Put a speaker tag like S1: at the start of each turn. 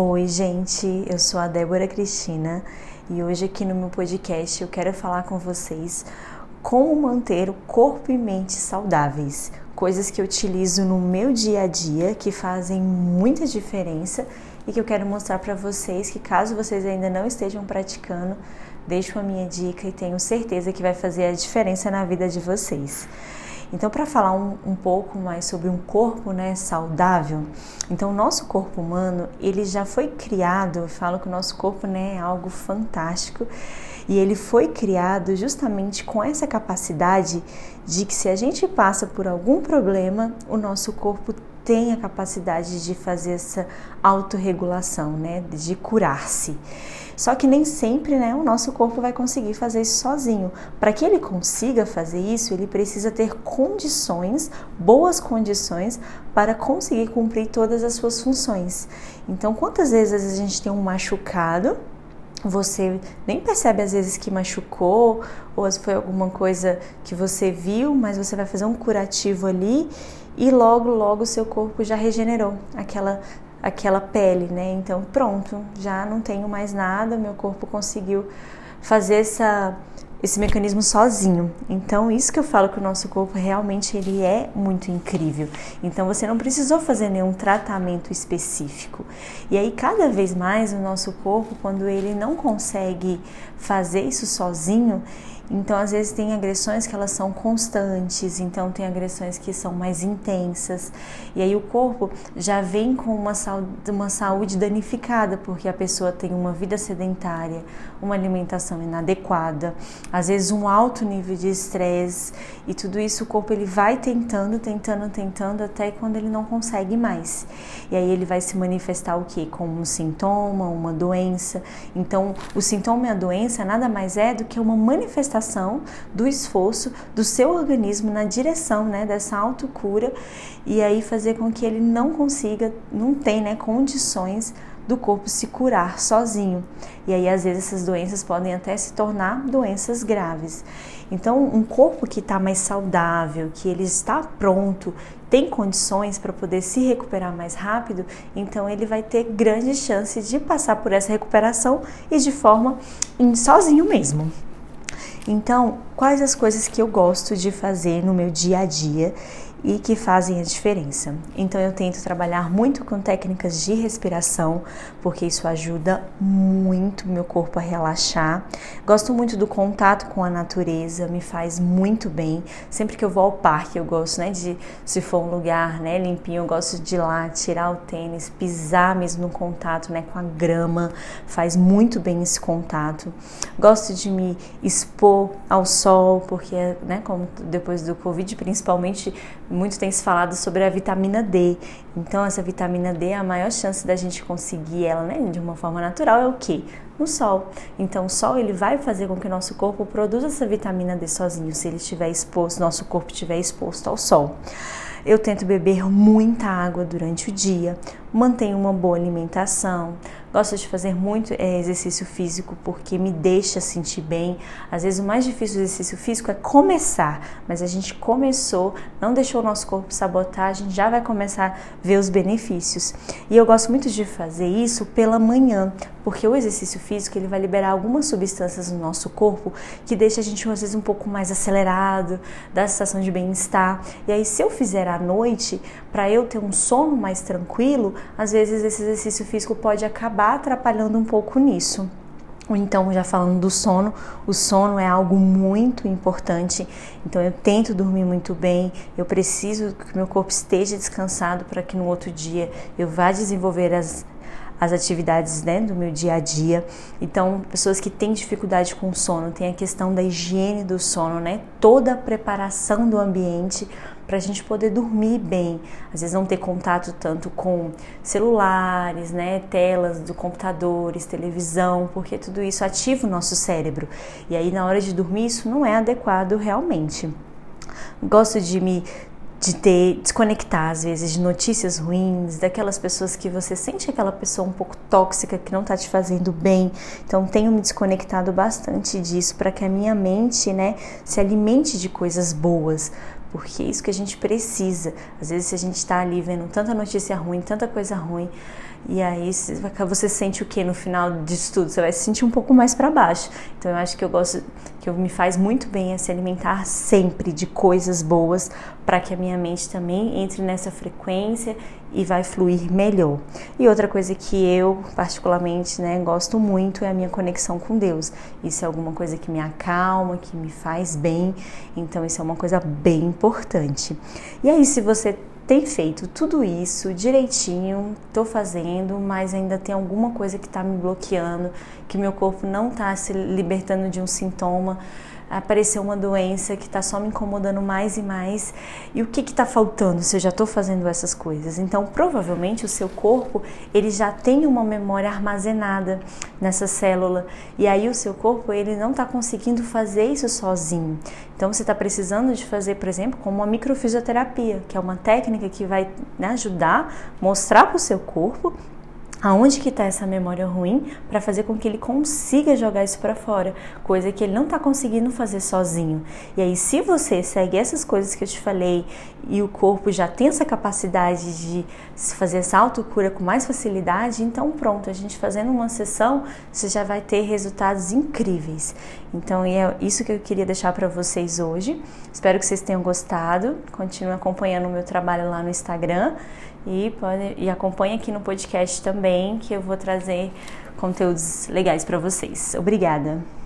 S1: Oi, gente, eu sou a Débora Cristina e hoje aqui no meu podcast eu quero falar com vocês como manter o corpo e mente saudáveis, coisas que eu utilizo no meu dia a dia que fazem muita diferença e que eu quero mostrar para vocês que caso vocês ainda não estejam praticando, deixo a minha dica e tenho certeza que vai fazer a diferença na vida de vocês. Então, para falar um, um, pouco mais sobre um corpo né, saudável, então o nosso corpo humano ele já foi criado, eu falo que o nosso corpo né, é algo fantástico e ele foi criado justamente com essa capacidade de que se a gente passa por algum problema, o nosso corpo tem a capacidade de fazer essa autorregulação, né, de curar-se. Só que nem sempre né, o nosso corpo vai conseguir fazer isso sozinho. Para que ele consiga fazer isso, ele precisa ter condições, boas condições, para conseguir cumprir todas as suas funções. Então, quantas vezes a gente tem um machucado você nem percebe às vezes que machucou ou se foi alguma coisa que você viu, mas você vai fazer um curativo ali e logo logo seu corpo já regenerou aquela aquela pele, né? Então, pronto, já não tenho mais nada, meu corpo conseguiu fazer essa esse mecanismo sozinho. Então, isso que eu falo que o nosso corpo realmente ele é muito incrível. Então, você não precisou fazer nenhum tratamento específico. E aí, cada vez mais o nosso corpo, quando ele não consegue fazer isso sozinho, então, às vezes, tem agressões que elas são constantes, então, tem agressões que são mais intensas, e aí o corpo já vem com uma saúde, uma saúde danificada, porque a pessoa tem uma vida sedentária, uma alimentação inadequada, às vezes, um alto nível de estresse, e tudo isso o corpo ele vai tentando, tentando, tentando, até quando ele não consegue mais. E aí ele vai se manifestar o que? Como um sintoma, uma doença. Então, o sintoma e a doença nada mais é do que uma manifestação do esforço do seu organismo na direção né, dessa autocura e aí fazer com que ele não consiga, não tenha né, condições do corpo se curar sozinho. E aí, às vezes, essas doenças podem até se tornar doenças graves. Então, um corpo que está mais saudável, que ele está pronto, tem condições para poder se recuperar mais rápido, então ele vai ter grandes chances de passar por essa recuperação e de forma sozinho mesmo. Então, quais as coisas que eu gosto de fazer no meu dia a dia e que fazem a diferença. Então eu tento trabalhar muito com técnicas de respiração, porque isso ajuda muito meu corpo a relaxar. Gosto muito do contato com a natureza, me faz muito bem. Sempre que eu vou ao parque, eu gosto, né, de se for um lugar, né, limpinho, eu gosto de ir lá tirar o tênis, pisar mesmo no contato, né, com a grama, faz muito bem esse contato. Gosto de me expor ao sol, porque, né, como depois do Covid, principalmente muito tem se falado sobre a vitamina D. Então, essa vitamina D, a maior chance da gente conseguir ela, né, de uma forma natural, é o quê? No sol. Então, o sol ele vai fazer com que o nosso corpo produza essa vitamina D sozinho, se ele estiver exposto, nosso corpo estiver exposto ao sol. Eu tento beber muita água durante o dia, mantenho uma boa alimentação, gosto de fazer muito é, exercício físico porque me deixa sentir bem. Às vezes o mais difícil do exercício físico é começar, mas a gente começou, não deixou o nosso corpo sabotar, a gente já vai começar a ver os benefícios. E eu gosto muito de fazer isso pela manhã, porque o exercício físico ele vai liberar algumas substâncias no nosso corpo que deixa a gente às vezes um pouco mais acelerado, dá a sensação de bem-estar. E aí se eu fizer à noite, para eu ter um sono mais tranquilo, às vezes esse exercício físico pode acabar atrapalhando um pouco nisso. Então, já falando do sono, o sono é algo muito importante. Então, eu tento dormir muito bem. Eu preciso que meu corpo esteja descansado para que no outro dia eu vá desenvolver as, as atividades né, do meu dia a dia. Então, pessoas que têm dificuldade com o sono, tem a questão da higiene do sono, né? Toda a preparação do ambiente para a gente poder dormir bem. Às vezes não ter contato tanto com celulares, né, telas do computadores, televisão, porque tudo isso ativa o nosso cérebro. E aí na hora de dormir isso não é adequado realmente. Gosto de me de ter desconectar às vezes de notícias ruins, daquelas pessoas que você sente aquela pessoa um pouco tóxica que não está te fazendo bem. Então tenho me desconectado bastante disso para que a minha mente, né, se alimente de coisas boas, porque é isso que a gente precisa. Às vezes, se a gente está ali vendo tanta notícia ruim, tanta coisa ruim, E aí você sente o que no final disso tudo? Você vai se sentir um pouco mais para baixo. Então eu acho que eu gosto, que me faz muito bem é se alimentar sempre de coisas boas para que a minha mente também entre nessa frequência e vai fluir melhor. E outra coisa que eu particularmente, né, gosto muito é a minha conexão com Deus. Isso é alguma coisa que me acalma, que me faz bem. Então isso é uma coisa bem importante. E aí se você tem feito tudo isso direitinho, estou fazendo, mas ainda tem alguma coisa que está me bloqueando, que meu corpo não está se libertando de um sintoma apareceu uma doença que está só me incomodando mais e mais. E o que está faltando se eu já estou fazendo essas coisas? Então, provavelmente o seu corpo ele já tem uma memória armazenada nessa célula e aí o seu corpo ele não está conseguindo fazer isso sozinho. Então, você está precisando de fazer, por exemplo, como uma microfisioterapia, que é uma técnica que vai né, ajudar, mostrar para o seu corpo aonde que está essa memória ruim para fazer com que ele consiga jogar isso para fora, coisa que ele não está conseguindo fazer sozinho. E aí, se você segue essas coisas que eu te falei e o corpo já tem essa capacidade de fazer essa autocura com mais facilidade, então pronto, a gente fazendo uma sessão, você já vai ter resultados incríveis. Então, é isso que eu queria deixar para vocês hoje. Espero que vocês tenham gostado. Continue acompanhando o meu trabalho lá no Instagram e, pode, e acompanhe aqui no podcast também, que eu vou trazer conteúdos legais para vocês. Obrigada!